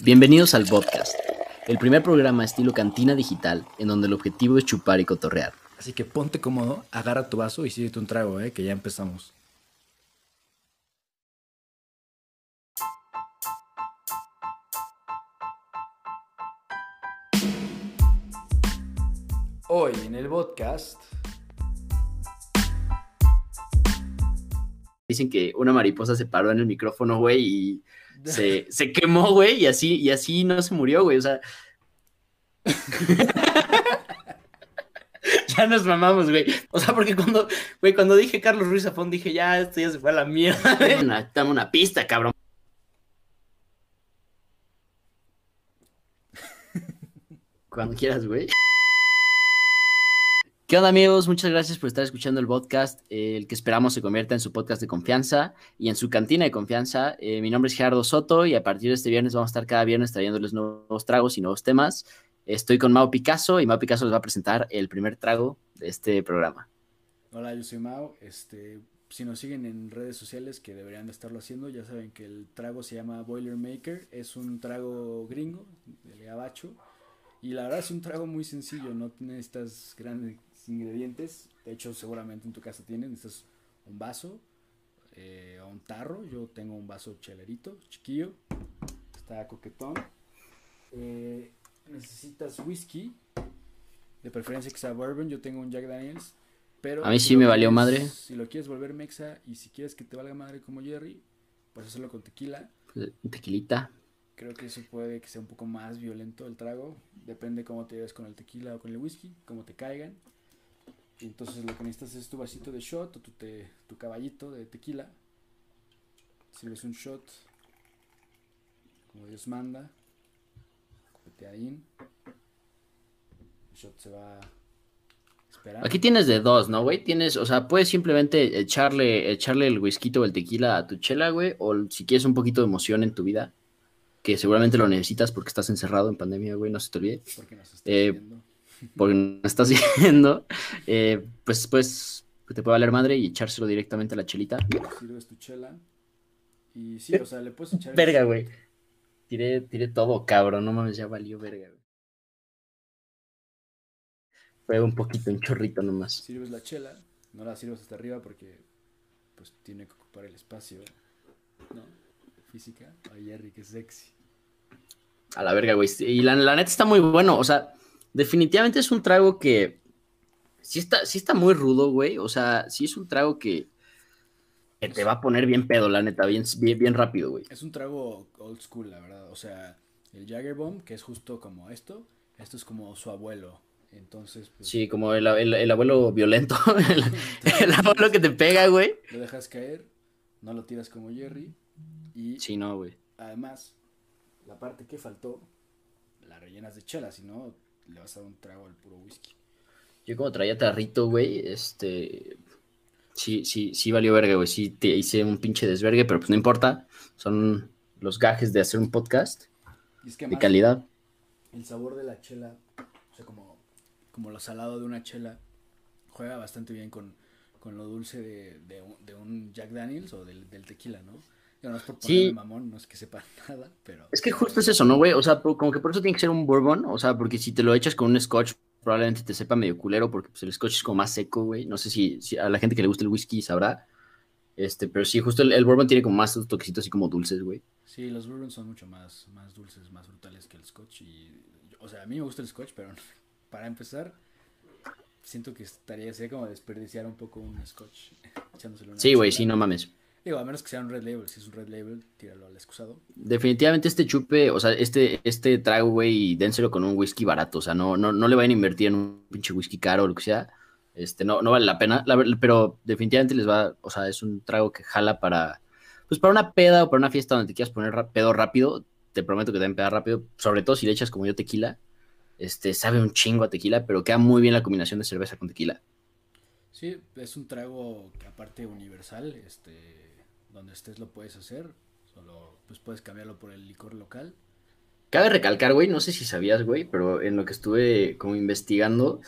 Bienvenidos al podcast, el primer programa estilo cantina digital en donde el objetivo es chupar y cotorrear. Así que ponte cómodo, agarra tu vaso y síguete un trago, eh, que ya empezamos. Hoy en el podcast. Dicen que una mariposa se paró en el micrófono, güey, y se, se quemó, güey, y así, y así no se murió, güey, o sea. ya nos mamamos, güey. O sea, porque cuando, güey, cuando dije Carlos Ruiz Zafón, dije, ya, esto ya se fue a la mierda. Una- Dame una pista, cabrón. Cuando quieras, güey. ¿Qué onda amigos? Muchas gracias por estar escuchando el podcast, el que esperamos se convierta en su podcast de confianza y en su cantina de confianza. Eh, mi nombre es Gerardo Soto y a partir de este viernes vamos a estar cada viernes trayéndoles nuevos tragos y nuevos temas. Estoy con Mau Picasso y Mau Picasso les va a presentar el primer trago de este programa. Hola, yo soy Mau. Este, si nos siguen en redes sociales, que deberían de estarlo haciendo, ya saben que el trago se llama Boilermaker. Es un trago gringo, del gabacho. Y la verdad es un trago muy sencillo, no tiene estas grandes ingredientes. De hecho, seguramente en tu casa tienen. Necesitas un vaso eh, o un tarro. Yo tengo un vaso chelerito, chiquillo. Está coquetón. Eh, necesitas whisky. De preferencia que sea bourbon. Yo tengo un Jack Daniels. Pero A mí sí me valió quieres- madre. Si lo quieres volver mexa y si quieres que te valga madre como Jerry, pues hacerlo con tequila. Pues, Tequilita. Creo que eso puede que sea un poco más violento el trago. Depende cómo te lleves con el tequila o con el whisky, cómo te caigan. Y entonces lo que necesitas es tu vasito de shot o tu, te- tu caballito de tequila. Sirves un shot, como Dios manda. Copeteadín. El shot se va esperar. Aquí tienes de dos, ¿no, güey? Tienes, o sea, puedes simplemente echarle, echarle el whisky o el tequila a tu chela, güey, o si quieres un poquito de emoción en tu vida, que seguramente lo necesitas porque estás encerrado en pandemia, güey, no se te olvide. Porque nos está Eh, viendo. Porque no estás viendo, eh, pues, pues te puede valer madre y echárselo directamente a la chelita. Sirves tu chela. Y sí, o sea, le puedes echar. Verga, güey. Tiré, tiré todo, cabrón, no mames, ya valió verga, güey. Fue un poquito, un chorrito nomás. Sirves la chela, no la sirves hasta arriba porque pues tiene que ocupar el espacio, ¿no? Física. Ay, Jerry, qué sexy. A la verga, güey. Y la, la neta está muy bueno. O sea, definitivamente es un trago que. Sí está, sí está muy rudo, güey. O sea, sí es un trago que. que te va a poner bien pedo, la neta. Bien, bien, bien rápido, güey. Es un trago old school, la verdad. O sea, el Jagger Bomb, que es justo como esto, esto es como su abuelo. Entonces, pues, Sí, como el, el- el abuelo violento. El, el abuelo que te pega, güey. lo dejas caer, no lo tiras como Jerry. Y Sí, no, güey. además, la parte que faltó, la rellenas de chela, si no, le vas a dar un trago al puro whisky. Yo como traía tarrito, güey, este... Sí, sí, sí valió verga, güey. Sí te hice un pinche desvergue, pero pues no importa. Son los gajes de hacer un podcast Y es que de calidad. el sabor de la chela, o sea, como, como lo salado de una chela, juega bastante bien con, con lo dulce de, de un, de un Jack Daniels o del, del tequila, ¿no? Yo no es por Sí. ponerme mamón, no es que sepa nada, pero... Es que justo es eso, ¿no, güey? O sea, como que por eso tiene que ser un bourbon, o sea, porque si te lo echas con un scotch, probablemente te sepa medio culero, porque pues, el scotch es como más seco, güey. No sé si, si a la gente que le gusta el whisky sabrá. Este, pero sí, justo el, el bourbon tiene como más toquecitos así como dulces, güey. Sí, los bourbons son mucho más, más dulces, más brutales que el scotch. Y, o sea, a mí me gusta el scotch, pero para empezar, siento que estaría sería como desperdiciar un poco un scotch echándoselo a una Sí, güey, sí, no mames. Digo, a menos que sea un red label. Si es un red label, tíralo al excusado. Definitivamente este chupe, o sea, este, este trago, güey, dénselo con un whisky barato, o sea, no, no, no le vayan a invertir en un pinche whisky caro o lo que sea. Este, no, no vale la pena, la pero definitivamente les va, o sea, es un trago que jala para, pues para una peda o para una fiesta donde te quieras poner pedo rápido, te prometo que te den peda rápido, sobre todo si le echas como yo tequila, este, sabe un chingo a tequila, pero queda muy bien la combinación de cerveza con tequila. Sí, es un trago que aparte universal, este, donde estés lo puedes hacer. Solo, pues puedes cambiarlo por el licor local. Cabe recalcar, güey, no sé si sabías, güey, pero en lo que estuve como investigando,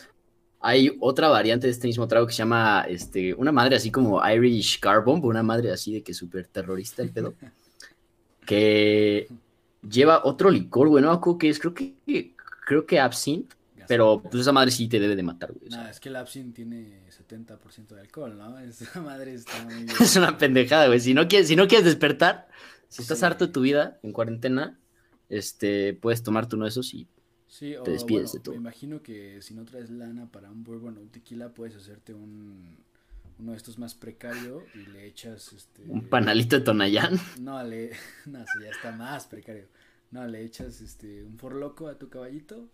hay otra variante de este mismo trago que se llama, este, una madre así como Irish Car Bomb, una madre así de que súper terrorista el pedo, que lleva otro licor, güey, no me que es, creo que, creo que absinthe, pero pues esa madre sí te debe de matar, güey. No, es que el absinthe tiene 70% de alcohol, ¿no? Esa madre está muy es una pendejada, güey. Si no quieres, si no quieres despertar, si estás harto de tu vida en cuarentena, este, puedes tomarte uno de esos y te despides de todo. Me imagino que si no traes lana para un bourbon o un tequila, puedes hacerte un uno de estos más precario y le echas este un panalito de Tonayán. No, le no, ya está más precario. No, le echas este un forloco a tu caballito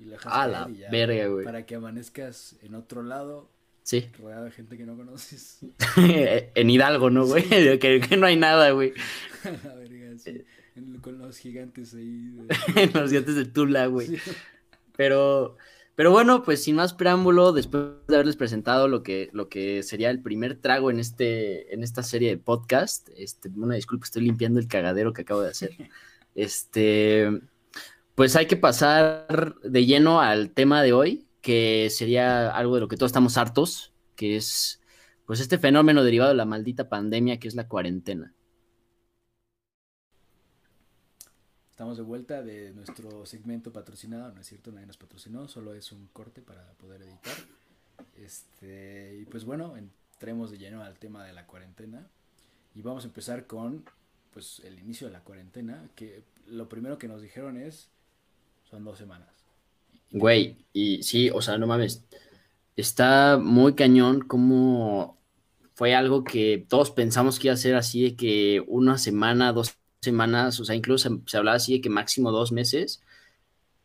y le dejas a la verga, güey. Para que amanezcas en otro lado. Sí. Rodeado de gente que no conoces. en Hidalgo, ¿no, güey? que, que, no hay nada, güey. la verga, sí. con los gigantes ahí. los gigantes de Tula, güey. Pero pero bueno, pues sin más preámbulo, después de haberles presentado lo que, lo que sería el primer trago en, este, en esta serie de podcast, este, una disculpa, estoy limpiando el cagadero que acabo de hacer. Este, pues hay que pasar de lleno al tema de hoy, que sería algo de lo que todos estamos hartos, que es pues este fenómeno derivado de la maldita pandemia que es la cuarentena. Estamos de vuelta de nuestro segmento patrocinado, no es cierto, nadie nos patrocinó, solo es un corte para poder editar. Este, y pues bueno, entremos de lleno al tema de la cuarentena y vamos a empezar con pues el inicio de la cuarentena, que lo primero que nos dijeron es son dos semanas. Güey, y sí, o sea, no mames, está muy cañón como fue algo que todos pensamos que iba a ser así de que una semana, dos semanas, o sea, incluso se, hablaba así de que máximo dos meses.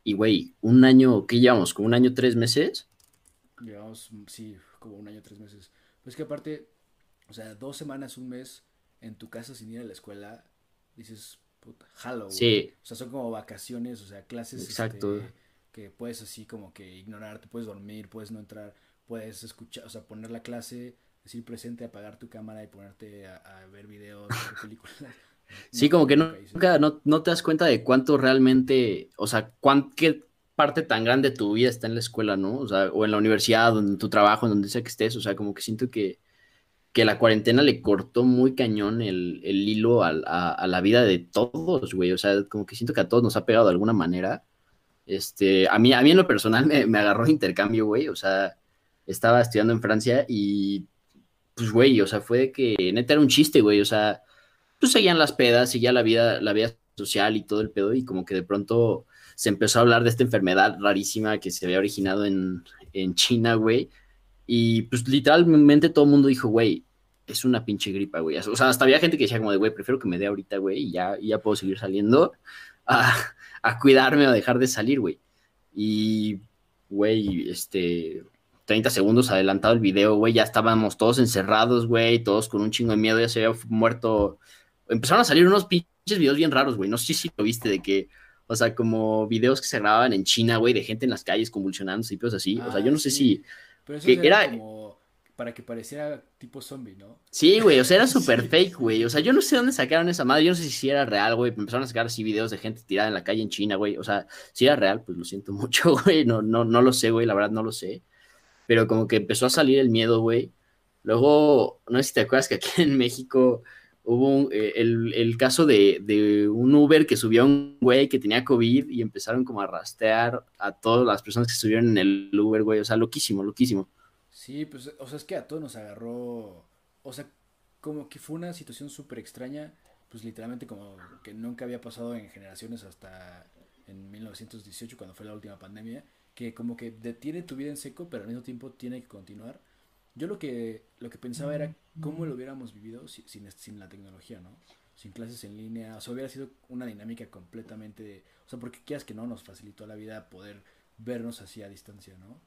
Y, güey, un año, ¿qué llevamos? ¿Como un año, tres meses? Llevamos, sí, como un año, tres meses. Pues que aparte, o sea, dos semanas, un mes en tu casa sin ir a la escuela, dices, puta, jalo, Sí. O sea, son como vacaciones, o sea, clases. Exacto. Este, que puedes así como que ignorar, te puedes dormir, puedes no entrar, puedes escuchar, o sea, poner la clase, decir presente, apagar tu cámara y ponerte a, a ver videos, a ver películas. Sí, como que nunca no, no, te das cuenta de cuánto realmente, o sea, cuán, qué parte tan grande de tu vida está en la escuela, ¿no? O sea, o en la universidad, o en tu trabajo, en donde sea que estés, o sea, como que siento que, que la cuarentena le cortó muy cañón el, el hilo a, la vida de todos, güey, o sea, como que siento que a todos nos ha pegado de alguna manera. Este, a mí, a mí en lo personal me, me agarró intercambio, güey, o sea, estaba estudiando en Francia y, pues, güey, o sea, fue de que neta era un chiste, güey, o sea, pues seguían las pedas, seguía la vida, la vida social y todo el pedo, y como que de pronto se empezó a hablar de esta enfermedad rarísima que se había originado en, en China, güey. Y pues literalmente todo el mundo dijo, güey, es una pinche gripa, güey. O sea, hasta había gente que decía como de, güey, prefiero que me dé ahorita, güey, y ya, ya puedo seguir saliendo a, a cuidarme o dejar de salir, güey. Y, güey, este, 30 segundos adelantado el video, güey, ya estábamos todos encerrados, güey, todos con un chingo de miedo, ya se había muerto empezaron a salir unos pinches videos bien raros, güey. No sé si lo viste de que, o sea, como videos que se grababan en China, güey, de gente en las calles convulsionando y cosas así. o sea, yo no sé ah, si. Pero eso era, como para que pareciera tipo zombie, ¿no? Sí, güey, o sea, era súper fake, güey. O sea, yo no sé dónde sacaron esa madre. Yo no sé si era real, güey. Empezaron a sacar así videos de gente tirada en la calle en China, güey. O sea, si era real, pues lo siento mucho, güey. No, no, no lo sé, güey. La verdad, no lo sé. Pero como que empezó a salir el miedo, güey. Luego, no sé si te acuerdas que aquí en México hubo eh, el, caso de, un Uber que subió a un güey que tenía COVID y empezaron como a rastrear a todas las personas que estuvieron en el Uber, güey. O sea, loquísimo, loquísimo. Sí, pues, o sea, es que a todos nos agarró, o sea, como que fue una situación súper extraña, pues literalmente como que nunca había pasado en generaciones hasta en 1918 cuando fue la última pandemia, que como que detiene tu vida en seco, pero al mismo tiempo tiene que continuar. Yo lo que, lo que pensaba era cómo lo hubiéramos vivido sin, sin, la tecnología, ¿no? Sin clases en línea, o sea, hubiera sido una dinámica completamente, o sea, porque quieras que no nos facilitó la vida poder vernos así a distancia, ¿no?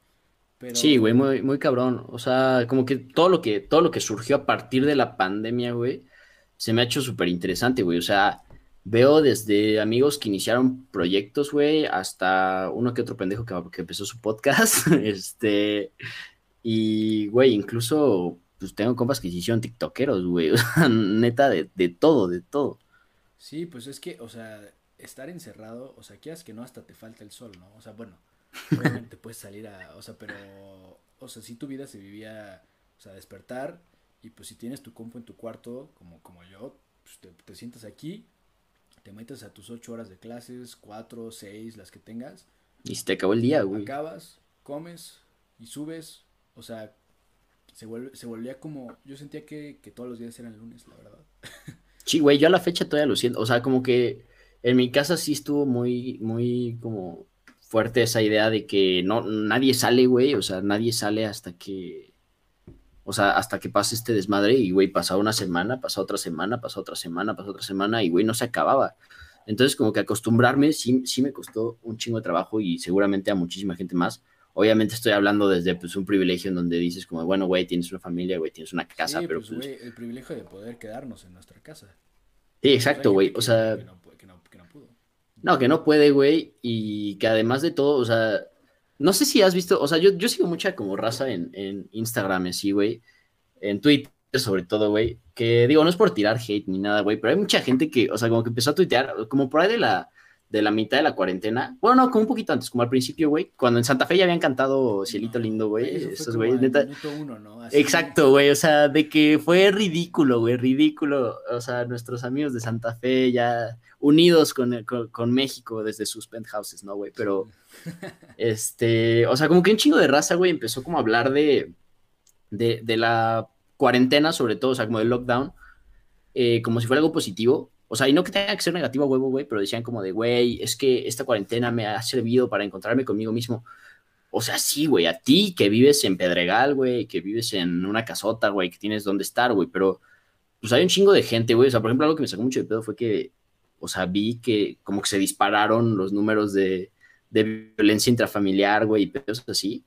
Pero... Sí, güey, muy, muy cabrón. O sea, como que todo lo que, todo lo que surgió a partir de la pandemia, güey, se me ha hecho súper interesante, güey. O sea, veo desde amigos que iniciaron proyectos, güey, hasta uno que otro pendejo que, que empezó su podcast. este, y, güey, incluso pues tengo compas que se hicieron tiktokeros, güey. O sea, neta, de, de, todo, de todo. Sí, pues es que, o sea, estar encerrado, o sea, quieras que no, hasta te falta el sol, ¿no? O sea, bueno, obviamente puedes salir a, o sea, pero, o sea, si tu vida se vivía, o sea, despertar y pues si tienes tu compu en tu cuarto, como, como yo, pues te, te sientas aquí, te metes a tus ocho horas de clases, cuatro, seis, las que tengas. Y se te acabó el día, güey. Acabas, comes y subes. O sea, se, vuelve, se volvía como. Yo sentía que, que todos los días eran lunes, la verdad. Sí, güey, yo a la fecha todavía lo siento. O sea, como que en mi casa sí estuvo muy, muy como fuerte esa idea de que no, nadie sale, güey. O sea, nadie sale hasta que. O sea, hasta que pase este desmadre y, güey, pasa una semana, pasa otra semana, pasa otra semana, pasa otra semana y, güey, no se acababa. Entonces, como que acostumbrarme sí, sí me costó un chingo de trabajo y seguramente a muchísima gente más. Obviamente estoy hablando desde pues, un privilegio en donde dices como, bueno, güey, tienes una familia, güey, tienes una casa, Sí, pero pues, pues... el privilegio de poder quedarnos en nuestra casa. Sí, exacto, güey. O sea, que no, que no- que no pudo. no, que no puede, güey. Y que además de todo, o sea, no sé si has visto, o sea, yo, yo sigo mucha como raza en, en Instagram, así, güey. En Twitter, sobre todo, güey. Que digo, no es por tirar hate ni nada, güey, pero hay mucha gente que, o sea, como que empezó a tuitear, como por ahí de la, de la mitad de la cuarentena. Bueno, no, como un poquito antes, como al principio, güey. Cuando en Santa Fe ya habían cantado Cielito No, Lindo, güey. Esos al neta. uno, ¿no? Exacto, güey, o sea, de que fue ridículo, güey, ridículo. O sea, nuestros amigos de Santa Fe ya unidos con, con, con México desde sus penthouses, ¿no, güey? Pero, este, o sea, como que un chingo de raza, güey, empezó como a hablar de, de, de la cuarentena, sobre todo, o sea, como del lockdown, eh, como si fuera algo positivo. O sea, y no que tenga que ser negativo huevo, güey, pero decían como de, güey, es que esta cuarentena me ha servido para encontrarme conmigo mismo. O sea, sí, güey, a ti que vives en Pedregal, güey, que vives en una casota, güey, que tienes dónde estar, güey, pero pues hay un chingo de gente, güey. O sea, por ejemplo, algo que me sacó mucho de pedo fue que, o sea, vi que como que se dispararon los números de, de violencia intrafamiliar, güey, y pedos así.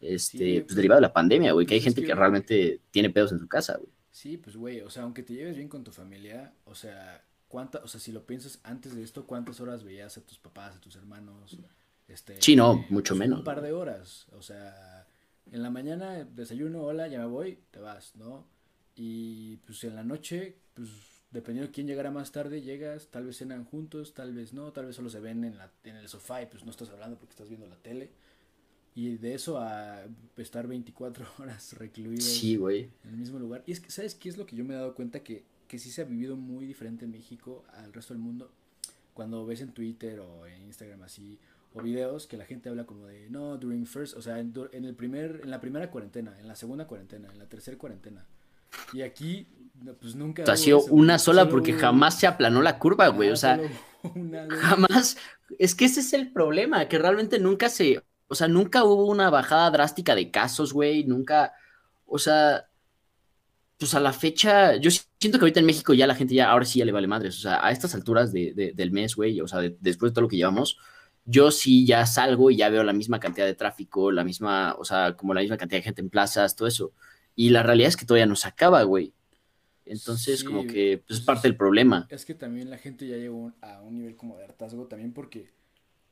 Este, Sí, pues derivado de la pandemia, güey, que hay pues, es gente que- que realmente tiene pedos en su casa, güey. Sí, pues güey, o sea, aunque te lleves bien con tu familia, o sea, cuánta, o sea, si lo piensas antes de esto, ¿cuántas horas veías a tus papás, a tus hermanos? Este, Sí, no, eh, mucho pues, menos, Un par de horas, o sea, en la mañana desayuno, hola, ya me voy, te vas, ¿no? Y pues en la noche, pues dependiendo de quién llegara más tarde, llegas, tal vez cenan juntos, tal vez no, tal vez solo se ven en, la, en el sofá y pues no estás hablando porque estás viendo la tele. Y de eso a estar 24 horas recluidos Sí, en el mismo lugar. Y es que, ¿sabes qué es lo que yo me he dado cuenta? Que, que sí se ha vivido muy diferente en México al resto del mundo. Cuando ves en Twitter o en Instagram así, o videos que la gente habla como de, no, during first, o sea, en, en el primer, en la primera cuarentena, en la segunda cuarentena, en la tercera cuarentena. Y aquí, pues nunca... Ha hubo sido eso, una sola solo porque jamás se aplanó la curva, güey. O sea, jamás. Es que ese es el problema, que realmente nunca se. O sea, nunca hubo una bajada drástica de casos, güey. Nunca. O sea. Pues a la fecha. Yo siento que ahorita en México ya la gente ya. Ahora sí ya le vale madres. O sea, a estas alturas de- de- del mes, güey. O sea, de- después de todo lo que llevamos. Yo sí ya salgo y ya veo la misma cantidad de tráfico, la misma. O sea, como la misma cantidad de gente en plazas, todo eso. Y la realidad es que todavía no se acaba, güey. Entonces, Sí, como que pues, pues, es parte del problema. Es que también la gente ya llegó a un nivel como de hartazgo también porque,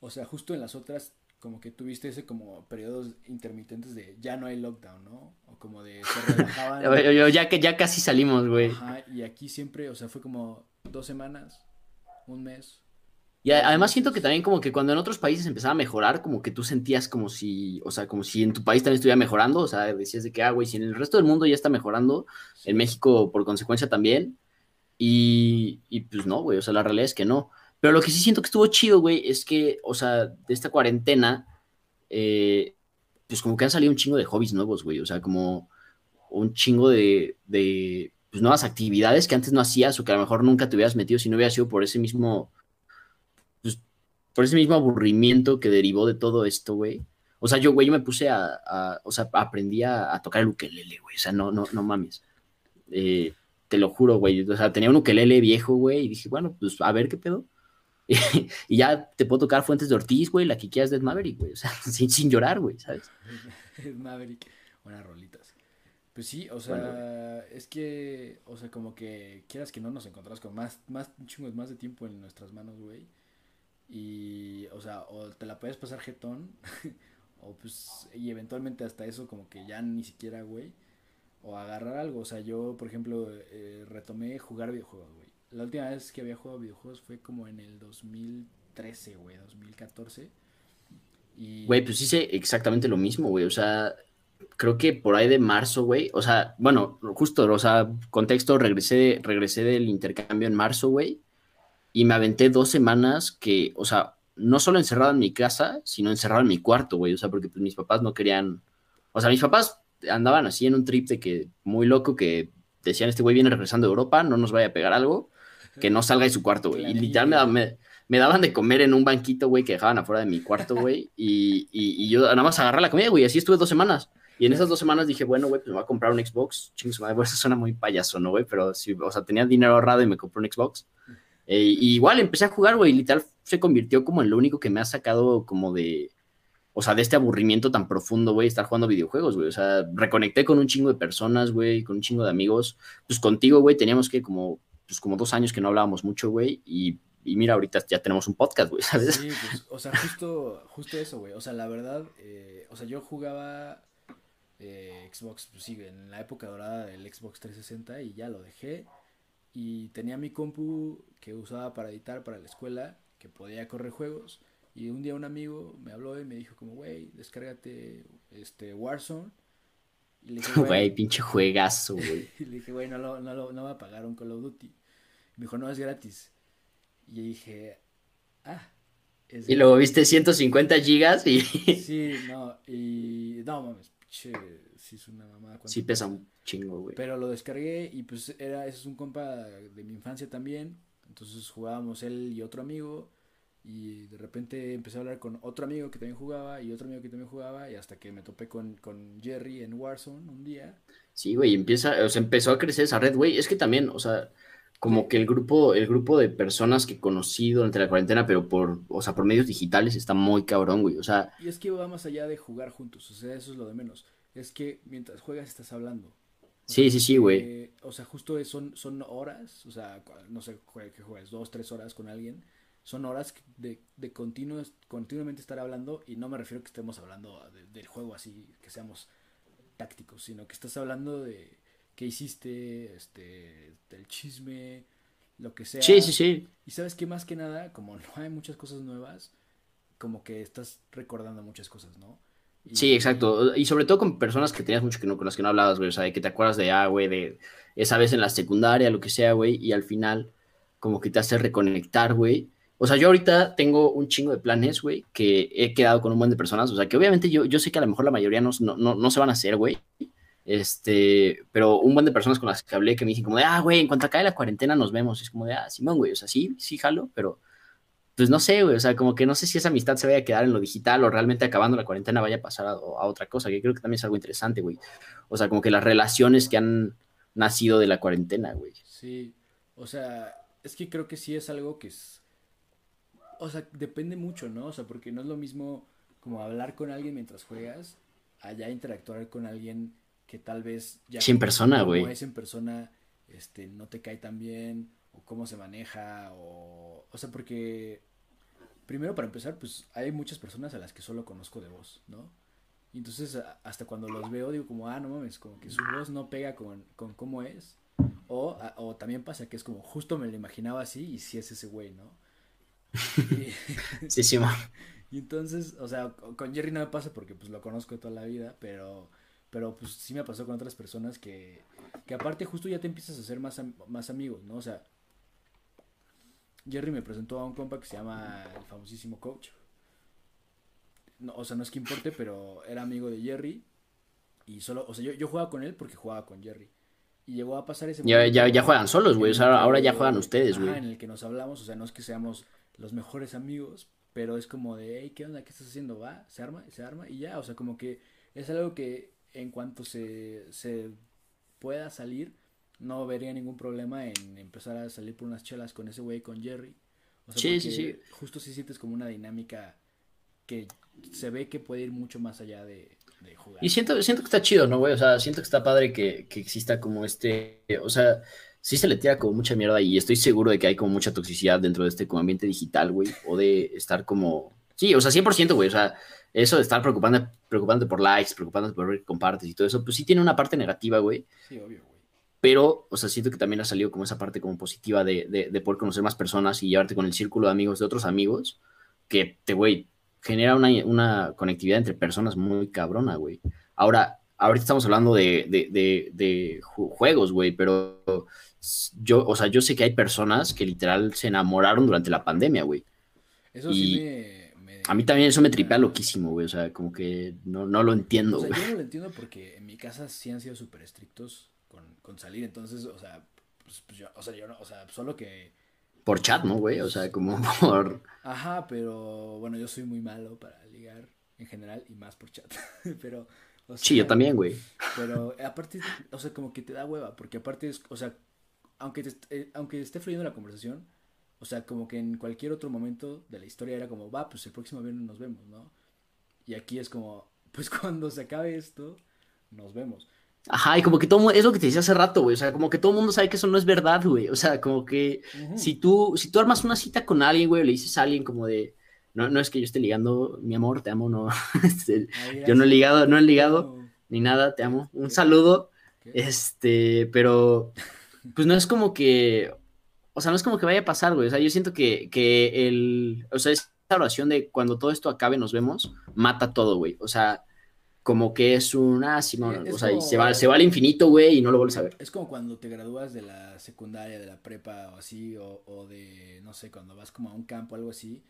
o sea, justo en las otras, como que tuviste ese como periodos intermitentes de ya no hay lockdown, ¿no? O como de se relajaban. Ya que ya casi salimos, güey. Ajá, y aquí siempre, o sea, fue como dos semanas, un mes. Y además siento que también como que cuando en otros países empezaba a mejorar, como que tú sentías como si, o sea, como si en tu país también estuviera mejorando, o sea, decías de que, ah, güey, si en el resto del mundo ya está mejorando, Sí. en México por consecuencia también, y, y pues no, güey, o sea, la realidad es que no. Pero lo que sí siento que estuvo chido, güey, es que, o sea, de esta cuarentena, eh, pues como que han salido un chingo de hobbies nuevos, güey, o sea, como un chingo de, de pues, nuevas actividades que antes no hacías o que a lo mejor nunca te hubieras metido si no hubiera sido por ese mismo pues, por ese mismo aburrimiento que derivó de todo esto, güey. O sea, yo, güey, yo me puse a, o sea, aprendí a, a tocar el ukelele, güey. O sea, no, no, no mames. Eh, te lo juro, güey. O sea, tenía un ukelele viejo, güey, y dije, bueno, pues a ver qué pedo. y ya te puedo tocar Fuentes de Ortiz, güey, la que quieras de Maverick, güey. O sea, sin, sin llorar, güey, ¿sabes? Maverick, buenas rolitas. Pues sí, o sea, Bueno, es que, o sea, como que quieras que no nos encontrás con más, más, un chingo más de tiempo en nuestras manos, güey. Y, o sea, o te la puedes pasar jetón, o pues, y eventualmente hasta eso como que ya ni siquiera, güey. O agarrar algo, o sea, yo, por ejemplo, eh, retomé jugar videojuegos, güey. La última vez que había jugado videojuegos fue como en el 2013, güey, 2014. Y... Güey, pues hice exactamente lo mismo, güey. O sea, creo que por ahí de marzo, güey. O sea, bueno, justo, o sea, contexto, regresé, regresé del intercambio en marzo, güey. y me aventé dos semanas que, o sea, no solo encerrado en mi casa, sino encerrado en mi cuarto, güey. O sea, porque pues, mis papás no querían. O sea, mis papás andaban así en un trip de que muy loco que decían: Este güey viene regresando de Europa, no nos vaya a pegar algo, que no salga de su cuarto, güey. Y literal me, me, daban de comer en un banquito, güey, que dejaban afuera de mi cuarto, güey. Y, y, yo nada más agarré la comida, güey. Así estuve dos semanas. Y en esas dos semanas dije, bueno, güey, pues me voy a comprar un Xbox. Chingos, madre, eso suena muy payaso, ¿no, güey? Pero sí, o sea, tenía dinero ahorrado y me compré un Xbox. Eh, y igual empecé a jugar, güey, literal se convirtió como en lo único que me ha sacado como de, o sea, de este aburrimiento tan profundo, güey, estar jugando videojuegos, güey. O sea, reconecté con un chingo de personas, güey, con un chingo de amigos. Pues contigo, güey, teníamos que como, pues como dos años que no hablábamos mucho, güey, y, mira, ahorita ya tenemos un podcast, güey, ¿sabes? Sí, pues, o sea, justo, justo eso, güey. O sea, la verdad, eh, o sea, yo jugaba eh, Xbox, pues sí, en la época dorada del Xbox 360 y ya lo dejé. Y tenía mi compu que usaba para editar para la escuela, que podía correr juegos. Y un día un amigo me habló y me dijo como, güey, descárgate este Warzone. Y le dije, güey, pinche juegazo, güey. y le dije, güey, no, lo, no, lo, no va a pagar un Call of Duty. Me dijo, no, es gratis. Y dije, ah. Es y luego viste 150 gigas y... sí, no, y... No, mames, pinche, sí es una mamada. Sí pesa un chingo, güey. Pero lo descargué y pues era, ese es un compa de mi infancia también. Entonces jugábamos él y otro amigo. Y de repente empecé a hablar con otro amigo que también jugaba y otro amigo que también jugaba. Y hasta que me topé con, con Jerry en Warzone un día. Sí, güey, empieza, o sea, empezó a crecer esa red, güey. Es que también, o sea, como que el grupo, el grupo de personas que conocí durante la cuarentena, pero por, o sea, por medios digitales está muy cabrón, güey. O sea. Y es que va más allá de jugar juntos, o sea, eso es lo de menos. Es que mientras juegas estás hablando. Sí, sí, sí, güey. o sea, justo son, son horas, o sea, no sé que juegues, dos, tres horas con alguien. Son horas de, de continuamente estar hablando y no me refiero que estemos hablando del juego así, que seamos tácticos, sino que estás hablando de qué hiciste, este, del chisme, lo que sea. Sí, sí, sí. Y sabes que más que nada, como no hay muchas cosas nuevas, como que estás recordando muchas cosas, ¿no? Sí, exacto. Y sobre todo con personas que tenías mucho que no, con las que no hablabas, güey. O sea, de que te acuerdas de, ah, güey, de esa vez en la secundaria, lo que sea, güey. Y al final, como que te hace reconectar, güey. O sea, yo ahorita tengo un chingo de planes, güey, que he quedado con un buen de personas. O sea, que obviamente yo, yo sé que a lo mejor la mayoría no, no, no, se van a hacer, güey. Este, pero un buen de personas con las que hablé que me dicen como de, ah, güey, en cuanto acabe la cuarentena nos vemos. es como de, ah, Simón, güey. O sea, sí, sí, jalo, pero pues no sé, güey, o sea, como que no sé si esa amistad se vaya a quedar en lo digital o realmente acabando la cuarentena vaya a pasar a, otra cosa, que creo que también es algo interesante, güey. O sea, como que las relaciones que han nacido de la cuarentena, güey. Sí, o sea, es que creo que sí es algo que es... O sea, depende mucho, ¿no? O sea, porque no es lo mismo como hablar con alguien mientras juegas, allá interactuar con alguien que tal vez ya... Sí, en persona, güey. es en persona, este, no te cae tan bien o cómo se maneja, o, o sea, porque primero para empezar, pues hay muchas personas a las que solo conozco de voz, ¿no? Y entonces hasta cuando los veo digo como, ah, no mames, como que su voz no pega con, con cómo es. O, o también pasa que es como, justo me lo imaginaba así y sí es ese güey, ¿no? sí, sí. Y entonces, o sea, con Jerry no me pasa porque pues lo conozco toda la vida, pero, pero pues sí me pasó con otras personas que, que aparte justo ya te empiezas a hacer más, más amigos, ¿no? O sea, Jerry me presentó a un compa que se llama el famosísimo Coach. No, o sea, no es que importe, pero era amigo de Jerry. Y solo, o sea, yo, yo jugaba con él porque jugaba con Jerry. Y llegó a pasar ese Ya, ya, ya juegan solos, güey. O sea, ahora ya juegan ustedes, güey. En el que nos hablamos, o sea, no es que seamos los mejores amigos, pero es como de, hey, ¿qué onda? ¿Qué estás haciendo? Va, se arma, se arma y ya. O sea, como que es algo que en cuanto se, se pueda salir, no vería ningún problema en empezar a salir por unas chelas con ese güey, con Jerry. O sea, sí, sí, sí. Justo si sientes como una dinámica que se ve que puede ir mucho más allá de, jugar. Y siento, siento que está chido, ¿no, güey? O sea, siento que está padre que, que exista como este, o sea, sí se le tira como mucha mierda y estoy seguro de que hay como mucha toxicidad dentro de este como ambiente digital, güey, o de estar como, sí, o sea, 100%, güey, o sea, eso de estar preocupándote, preocupándote por likes, preocupándote por ver compartes y todo eso, pues sí tiene una parte negativa, güey. Sí, obvio, pero, o sea, siento que también ha salido como esa parte como positiva de, de, poder conocer más personas y llevarte con el círculo de amigos de otros amigos, que te, güey, genera una, una conectividad entre personas muy cabrona, güey. Ahora, ahorita estamos hablando de, de, de, de juegos, güey, pero yo, o sea, yo sé que hay personas que literal se enamoraron durante la pandemia, güey. Eso sí me, A mí también eso me tripea loquísimo, güey, o sea, como que no, no lo entiendo, o sea, Yo no lo entiendo porque en mi casa sí han sido súper estrictos con, con, salir, entonces, o sea, pues, pues yo, o sea, yo no, o sea, solo que... Por chat, ¿no, güey? O sea, como por... Ajá, pero bueno, yo soy muy malo para ligar en general y más por chat, pero sí, yo también, güey. Pero aparte, o sea, como que te da hueva, porque aparte es, o sea, aunque, eh, aunque esté fluyendo la conversación, o sea, como que en cualquier otro momento de la historia era como, va, pues el próximo viernes nos vemos, ¿no? Y aquí es como, pues cuando se acabe esto, nos vemos. Ajá, y como que todo es lo que te decía hace rato, güey. O sea, como que todo el mundo sabe que eso no es verdad, güey. O sea, como que si tú, si tú armas una cita con alguien, güey, le dices a alguien como de, no, no es que yo esté ligando, mi amor, te amo, no. Este, yo no he ligado, no he ligado, ni nada, te amo. Un saludo. Este, pero, pues no es como que, o sea, no es como que vaya a pasar, güey. O sea, yo siento que, que el, o sea, esa oración de cuando todo esto acabe nos vemos, mata todo, güey. O sea, como que es un, ah, Simón, o sea, y se va, se va al infinito, güey, y no lo vuelves a ver. Es como cuando te gradúas de la secundaria, de la prepa o así, o, o de, no sé, cuando vas como a un campo o algo así,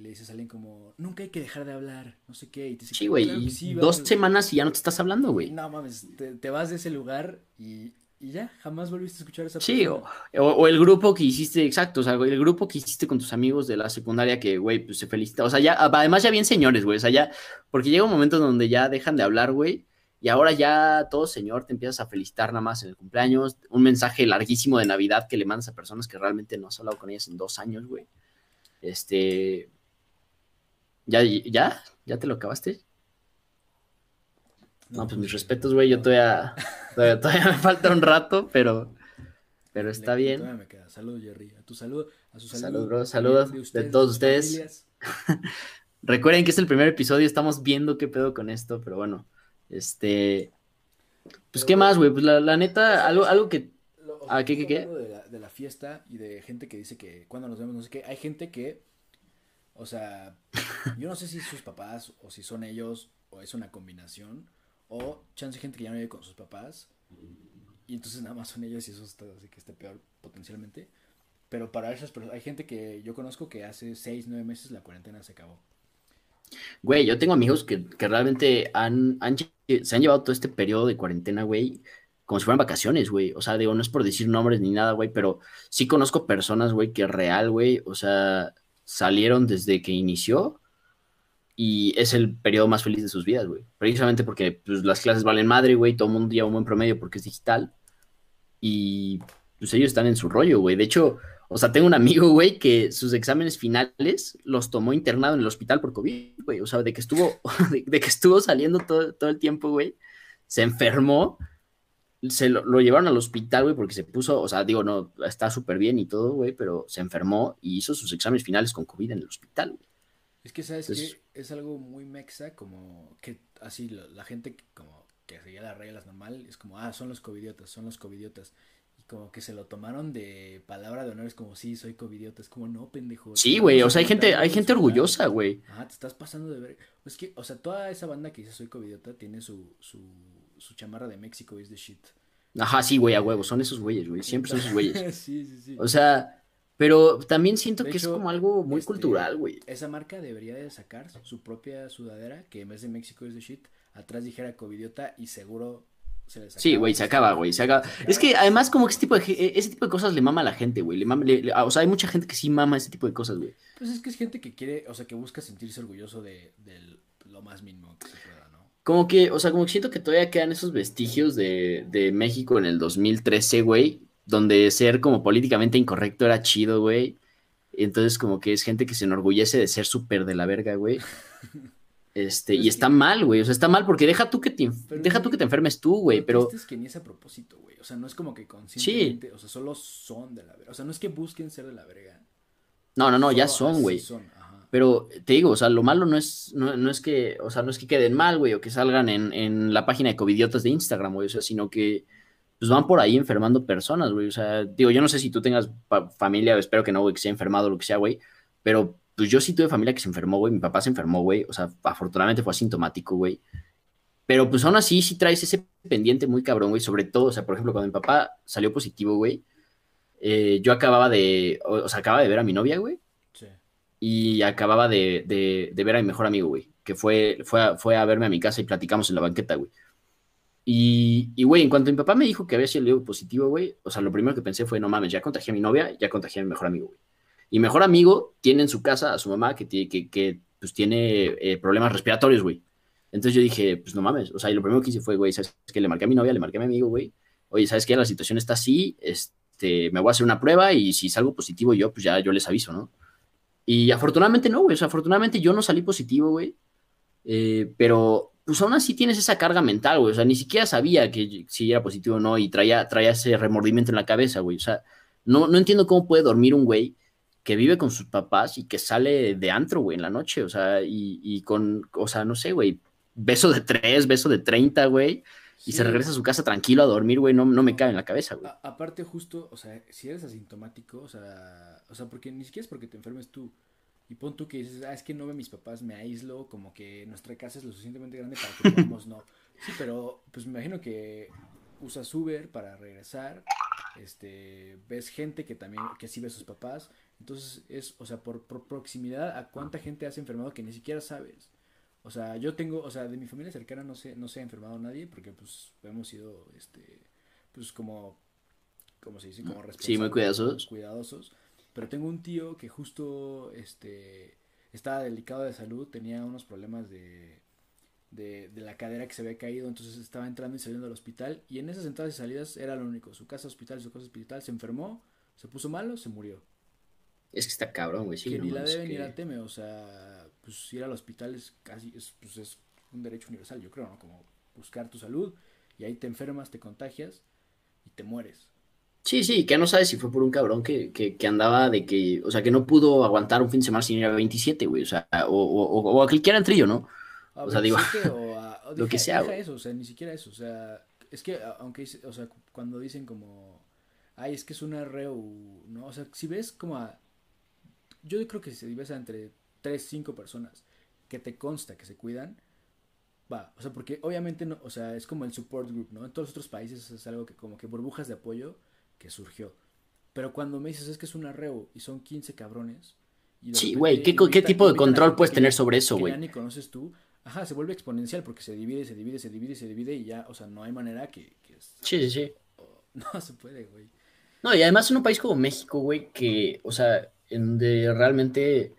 le dices a alguien como, nunca hay que dejar de hablar, no sé qué. Y te dice, sí, güey, dos semanas y ya no te estás hablando, güey. No mames, te, vas de ese lugar y, y, ya, jamás volviste a escuchar esa Sí, o, o, el grupo que hiciste, exacto, o sea, el grupo que hiciste con tus amigos de la secundaria que, güey, pues se felicita. O sea, ya, además ya bien señores, güey, o sea, ya, porque llega un momento donde ya dejan de hablar, güey. Y ahora ya todo señor te empiezas a felicitar nada más en el cumpleaños. Un mensaje larguísimo de Navidad que le mandas a personas que realmente no has hablado con ellas en dos años, güey. Este, ¿Ya, ya? ¿Ya te lo acabaste? No, pues mis respetos, güey. Yo todavía, todavía, me falta un rato, pero, pero está bien. me queda. Saludos, Jerry. A tu salud, a su salud. Saludos, Saludos de, todos ustedes. Recuerden que es el primer episodio, estamos viendo qué pedo con esto, pero bueno, este. Pues, ¿qué más, güey? Pues la, neta, algo, algo que. ah, ¿qué, qué, qué? De la, de la fiesta y de gente que dice que cuando nos vemos, no sé qué. Hay gente que o sea, yo no sé si sus papás o si son ellos o es una combinación o chance gente que ya no vive con sus papás y entonces nada más son ellos y eso está así que esté peor potencialmente. Pero para esas personas, hay gente que yo conozco que hace seis, nueve meses la cuarentena se acabó. Güey, yo tengo amigos que, realmente han, se han llevado todo este periodo de cuarentena, güey, como si fueran vacaciones, güey. O sea, digo, no es por decir nombres ni nada, güey, pero sí conozco personas, güey, que real, güey, o sea, salieron desde que inició y es el periodo más feliz de sus vidas, güey. Precisamente porque pues, las clases valen madre, güey, todo el mundo lleva un buen promedio porque es digital y pues ellos están en su rollo, güey. De hecho, o sea, tengo un amigo, güey, que sus exámenes finales los tomó internado en el hospital por COVID, güey. O sea, de que estuvo, de, que estuvo saliendo todo, todo el tiempo, güey, se enfermó se lo, llevaron al hospital, güey, porque se puso, o sea, digo, no, está súper bien y todo, güey, pero se enfermó y hizo sus exámenes finales con COVID en el hospital, güey. Es que, ¿sabes que Es algo muy mexa, como que así la, gente como que seguía las reglas normal, es como, ah, son los covidiotas, son los covidiotas. Y como que se lo tomaron de palabra de honor, es como, sí, soy covidiota, es como, no, pendejo. Sí, güey, o sea, hay gente, hay gente orgullosa, güey. Ah, te estás pasando de ver. Es que, o sea, toda esa banda que dice soy covidiota tiene su, su su chamarra de México es de shit. Ajá, sí, güey, a huevo, son esos güeyes, güey, siempre son esos güeyes. sí, sí, sí. O sea, pero también siento que es como algo muy este, cultural, güey. Esa marca debería de sacar su propia sudadera, que en vez de México es de shit, atrás dijera covidiota y seguro se les Sí, güey, se acaba, güey, se acaba. Es que además como que ese tipo de, ese tipo de cosas le mama a la gente, güey. o sea, hay mucha gente que sí mama ese tipo de cosas, güey. Pues es que es gente que quiere, o sea, que busca sentirse orgulloso de, de lo más mínimo que se pueda. Como que, o sea, como que siento que todavía quedan esos vestigios de, de México en el 2013, güey, donde ser como políticamente incorrecto era chido, güey. Entonces, como que es gente que se enorgullece de ser súper de la verga, güey. Este, y está mal, güey. O sea, está mal porque deja tú que te, deja tú que te enfermes tú, güey. Pero. Es que ni es a propósito, güey. O sea, no es como que conscientemente. O sea, solo son de la verga. O sea, no es que busquen ser de la verga. No, no, no, ya son, güey. Pero te digo, o sea, lo malo no es, no, es que, o sea, no es que queden mal, güey, o que salgan en, la página de Covidiotas de Instagram, güey, o sea, sino que pues van por ahí enfermando personas, güey. O sea, digo, yo no sé si tú tengas familia, espero que no, güey, que sea enfermado o lo que sea, güey, pero pues yo sí tuve familia que se enfermó, güey, mi papá se enfermó, güey, o sea, afortunadamente fue asintomático, güey. Pero pues aún así sí traes ese pendiente muy cabrón, güey. Sobre todo, o sea, por ejemplo, cuando mi papá salió positivo, güey, eh, yo acababa de, o, sea, acababa de ver a mi novia, güey. Y acababa de, de, ver a mi mejor amigo, güey, que fue, fue, a, fue a verme a mi casa y platicamos en la banqueta, güey. Y, güey, en cuanto mi papá me dijo que había sido positivo, güey, o sea, lo primero que pensé fue, no mames, ya contagié a mi novia, ya contagié a mi mejor amigo, güey. Y mejor amigo tiene en su casa a su mamá que, tiene, que, que pues, tiene eh, problemas respiratorios, güey. Entonces yo dije, pues no mames, o sea, y lo primero que hice fue, güey, ¿sabes qué? Le marqué a mi novia, le marqué a mi amigo, güey. Oye, ¿sabes qué? La situación está así, este, me voy a hacer una prueba y si salgo positivo yo, pues ya yo les aviso, ¿no? Y afortunadamente no, güey, o sea, afortunadamente yo no salí positivo, güey. Eh, pero pues aún así tienes esa carga mental, güey. O sea, ni siquiera sabía que si era positivo o no y traía, traía ese remordimiento en la cabeza, güey. O sea, no, no entiendo cómo puede dormir un güey que vive con sus papás y que sale de antro, güey, en la noche. O sea, y, y con, o sea, no sé, güey, beso de tres, beso de treinta, güey. Y se regresa a su casa tranquilo a dormir, güey, no, no me cae en la cabeza, güey. aparte, justo, o sea, si eres asintomático, o sea, o sea, porque ni siquiera es porque te enfermes tú. Y pon tú que dices, ah, es que no ve mis papás, me aíslo, como que nuestra casa es lo suficientemente grande para que podamos, no. Sí, pero pues me imagino que usas Uber para regresar, este, ves gente que también, que sí ve a sus papás, entonces es, o sea, por, por proximidad a cuánta gente has enfermado que ni siquiera sabes. O sea, yo tengo, o sea, de mi familia cercana no se, no se ha enfermado nadie porque pues hemos sido, este, pues como, como se dice, como responsables. Sí, muy cuidadosos. Cuidadosos. Pero tengo un tío que justo, este, estaba delicado de salud, tenía unos problemas de, de, de la cadera que se había caído, entonces estaba entrando y saliendo del hospital y en esas entradas y salidas era lo único, su casa hospital, su casa hospital, se enfermó, se puso malo, se murió. Es que está cabrón, güey. Sí, que ni la debe ni la teme, o sea, pues ir al hospital es casi, es, pues es un derecho universal, yo creo, ¿no? Como buscar tu salud y ahí te enfermas, te contagias y te mueres. Sí, sí, que no sabes si fue por un cabrón que, que, que, andaba de que, o sea, que no pudo aguantar un fin de semana sin ir a 27, güey, o sea, o, o, o a cualquier antrillo, ¿no? o sea, digo, o lo que sea. eso, o sea, ni siquiera eso, o sea, es que, aunque, o sea, cuando dicen como, ay, es que es una reu, ¿no? O sea, si ves como a, yo creo que si ves entre 3, 5 personas que te consta que se cuidan, va, o sea, porque obviamente, no, o sea, es como el support group, ¿no? En todos los otros países es algo que como que burbujas de apoyo que surgió. Pero cuando me dices es que es un arreo y son 15 cabrones. sí, güey, ¿qué, ¿qué, tipo de control puedes tener sobre eso, güey? ni conoces tú, ajá, se vuelve exponencial porque se divide, se divide, se divide, se divide y ya, o sea, no hay manera que... que sí, sí, sí. no se puede, güey. No, y además en un país como México, güey, que, o sea, en donde realmente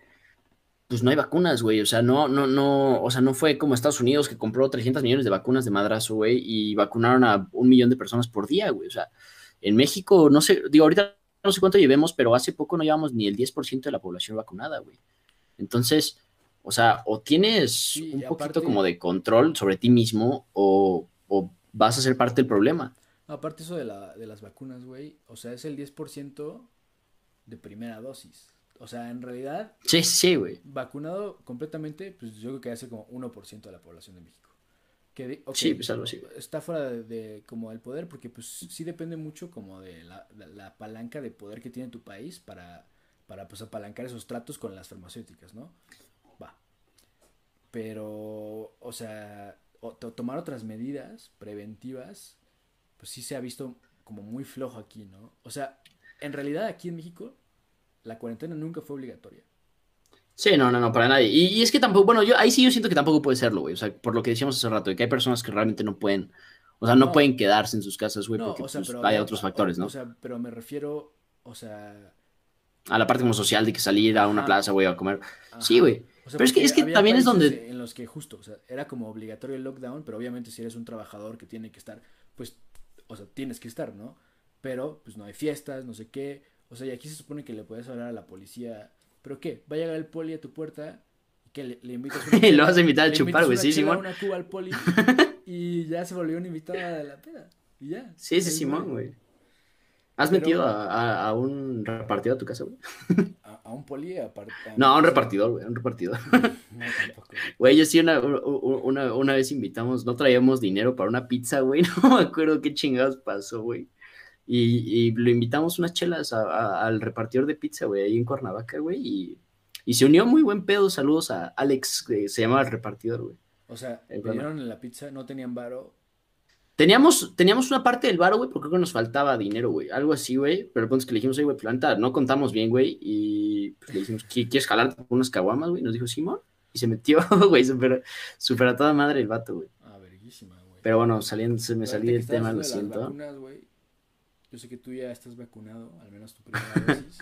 pues no hay vacunas, güey. O sea, no, no, no, o sea, no fue como Estados Unidos que compró 300 millones de vacunas de madrazo, güey, y vacunaron a un millón de personas por día, güey. O sea, en México, no sé, digo, ahorita no sé cuánto llevemos, pero hace poco no llevamos ni el 10% de la población vacunada, güey. Entonces, o sea, o tienes un poquito como de control sobre ti mismo o, o, vas a ser parte del problema. Aparte eso de, la, de las vacunas, güey, o sea, es el 10% de primera dosis. O sea, en realidad. Sí, sí, güey. Vacunado completamente, pues yo creo que hace como 1% de la población de México. Que sí, pues algo así. Está fuera de, como el poder, porque pues sí depende mucho como de la, la, palanca de poder que tiene tu país para, para pues apalancar esos tratos con las farmacéuticas, ¿no? Va. Pero, o sea, tomar otras medidas preventivas, pues sí se ha visto como muy flojo aquí, ¿no? O sea, en realidad aquí en México la cuarentena nunca fue obligatoria. Sí, no, no, no, para nadie. Y, es que tampoco, bueno, yo ahí sí yo siento que tampoco puede serlo, güey. O sea, por lo que decíamos hace rato, de que hay personas que realmente no pueden, o sea, no, pueden quedarse en sus casas, güey, porque pues, hay otros factores, ¿no? O sea, pero me refiero, o sea... A la parte como social de que salir a una plaza, güey, a comer. Sí, güey. pero es que, es que también es donde... En los que justo, o sea, era como obligatorio el lockdown, pero obviamente si eres un trabajador que tiene que estar, pues, o sea, tienes que estar, ¿no? Pero, pues no hay fiestas, no sé qué, o sea, y aquí se supone que le puedes hablar a la policía. ¿Pero qué? Va a llegar el poli a tu puerta y que le, invitas una Y lo vas a invitar a chupar, güey, sí, Simón. una cuba al poli y ya se volvió una invitada de la peda. Y ya. Sí, sí, Simón, güey. ¿Has metido a, a, un repartidor a tu casa, güey? ¿A, un poli? Aparte, no, a un repartidor, güey, a un repartidor. No, tampoco. Güey, yo sí una, una, una vez invitamos, no traíamos dinero para una pizza, güey, no me acuerdo qué chingados pasó, güey. Y, y lo invitamos unas chelas al repartidor de pizza, güey, ahí en Cuernavaca, güey. Y, y, se unió muy buen pedo. Saludos a Alex, que se llama el repartidor, güey. O sea, pidieron en la pizza, no tenían varo. Teníamos, teníamos una parte del varo, güey, porque creo que nos faltaba dinero, güey. Algo así, güey. Pero el punto es que le dijimos, güey, planta, no contamos bien, güey. Y pues, le dijimos, ¿quieres jalar unas caguamas, güey? Nos dijo, Simón. Y se metió, güey, súper super a toda madre el vato, güey. Ah, verguísima, güey. Pero bueno, saliendo, se me salí del tema, lo siento. Yo sé que tú ya estás vacunado, al menos tu primera dosis.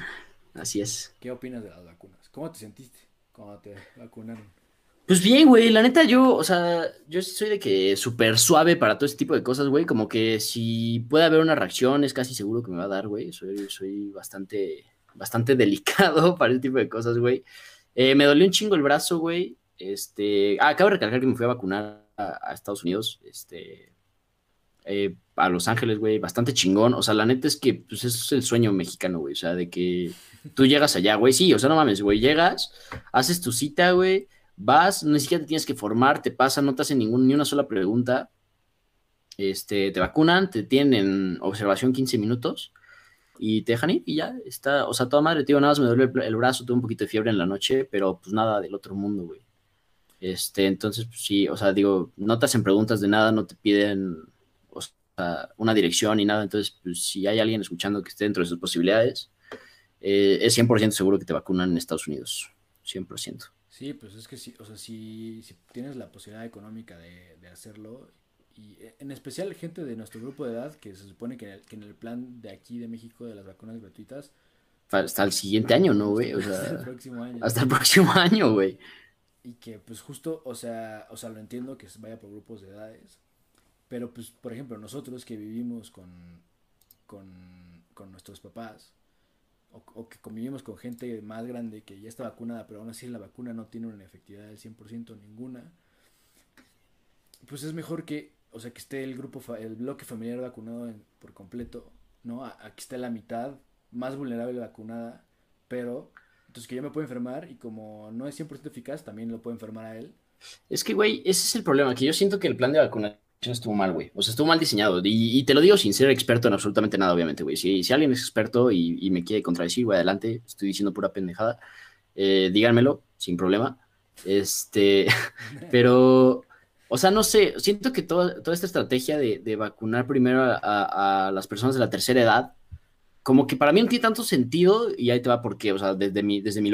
Así es. ¿Qué opinas de las vacunas? ¿Cómo te sentiste cuando te vacunaron? Pues bien, güey, la neta yo, o sea, yo soy de que súper suave para todo este tipo de cosas, güey, como que si puede haber una reacción es casi seguro que me va a dar, güey, soy, soy bastante, bastante delicado para este tipo de cosas, güey. Eh, me dolió un chingo el brazo, güey, este, ah, acabo de recalcar que me fui a vacunar a, Estados Unidos, este, eh, a Los Ángeles, güey, bastante chingón, o sea, la neta es que, pues, es el sueño mexicano, güey, o sea, de que tú llegas allá, güey, sí, o sea, no mames, güey, llegas, haces tu cita, güey, vas, ni siquiera te tienes que formar, te pasa, no te hacen ningún, ni una sola pregunta, este, te vacunan, te tienen en observación 15 minutos y te dejan ir y ya está, o sea, toda madre, tío, nada más me duele el, brazo, tuve un poquito de fiebre en la noche, pero pues nada del otro mundo, güey. Este, entonces, pues, sí, o sea, digo, no te hacen preguntas de nada, no te piden una dirección ni nada, entonces, pues si hay alguien escuchando que esté dentro de sus posibilidades, eh, es 100% seguro que te vacunan en Estados Unidos, 100%. Sí, pues es que sí, o sea, si, si tienes la posibilidad económica de, de, hacerlo, y eh, en especial gente de nuestro grupo de edad, que se supone que, en el plan de aquí de México de las vacunas gratuitas... Hasta el siguiente año, ¿no, güey? O sea, hasta el próximo año. Hasta el próximo año, güey. Y que pues justo, o sea, o sea, lo entiendo que vaya por grupos de edades, pero pues, por ejemplo, nosotros que vivimos con, con, con nuestros papás, o, que convivimos con gente más grande que ya está vacunada, pero aún así la vacuna no tiene una efectividad del 100% ninguna, pues es mejor que, o sea, que esté el grupo, el bloque familiar vacunado por completo, ¿no? Aquí está la mitad más vulnerable vacunada, pero entonces que yo me puedo enfermar y como no es 100% eficaz, también lo puedo enfermar a él. Es que, güey, ese es el problema, que yo siento que el plan de vacunación estuvo mal, güey. O sea, estuvo mal diseñado. Y, te lo digo sin ser experto en absolutamente nada, obviamente, güey. Si, si alguien es experto y, me quiere contradecir, güey, adelante. Estoy diciendo pura pendejada. Eh, díganmelo, sin problema. Este, pero, o sea, no sé. Siento que toda, toda esta estrategia de, vacunar primero a, las personas de la tercera edad, como que para mí no tiene tanto sentido. Y ahí te va por qué. O sea, desde mi, desde mi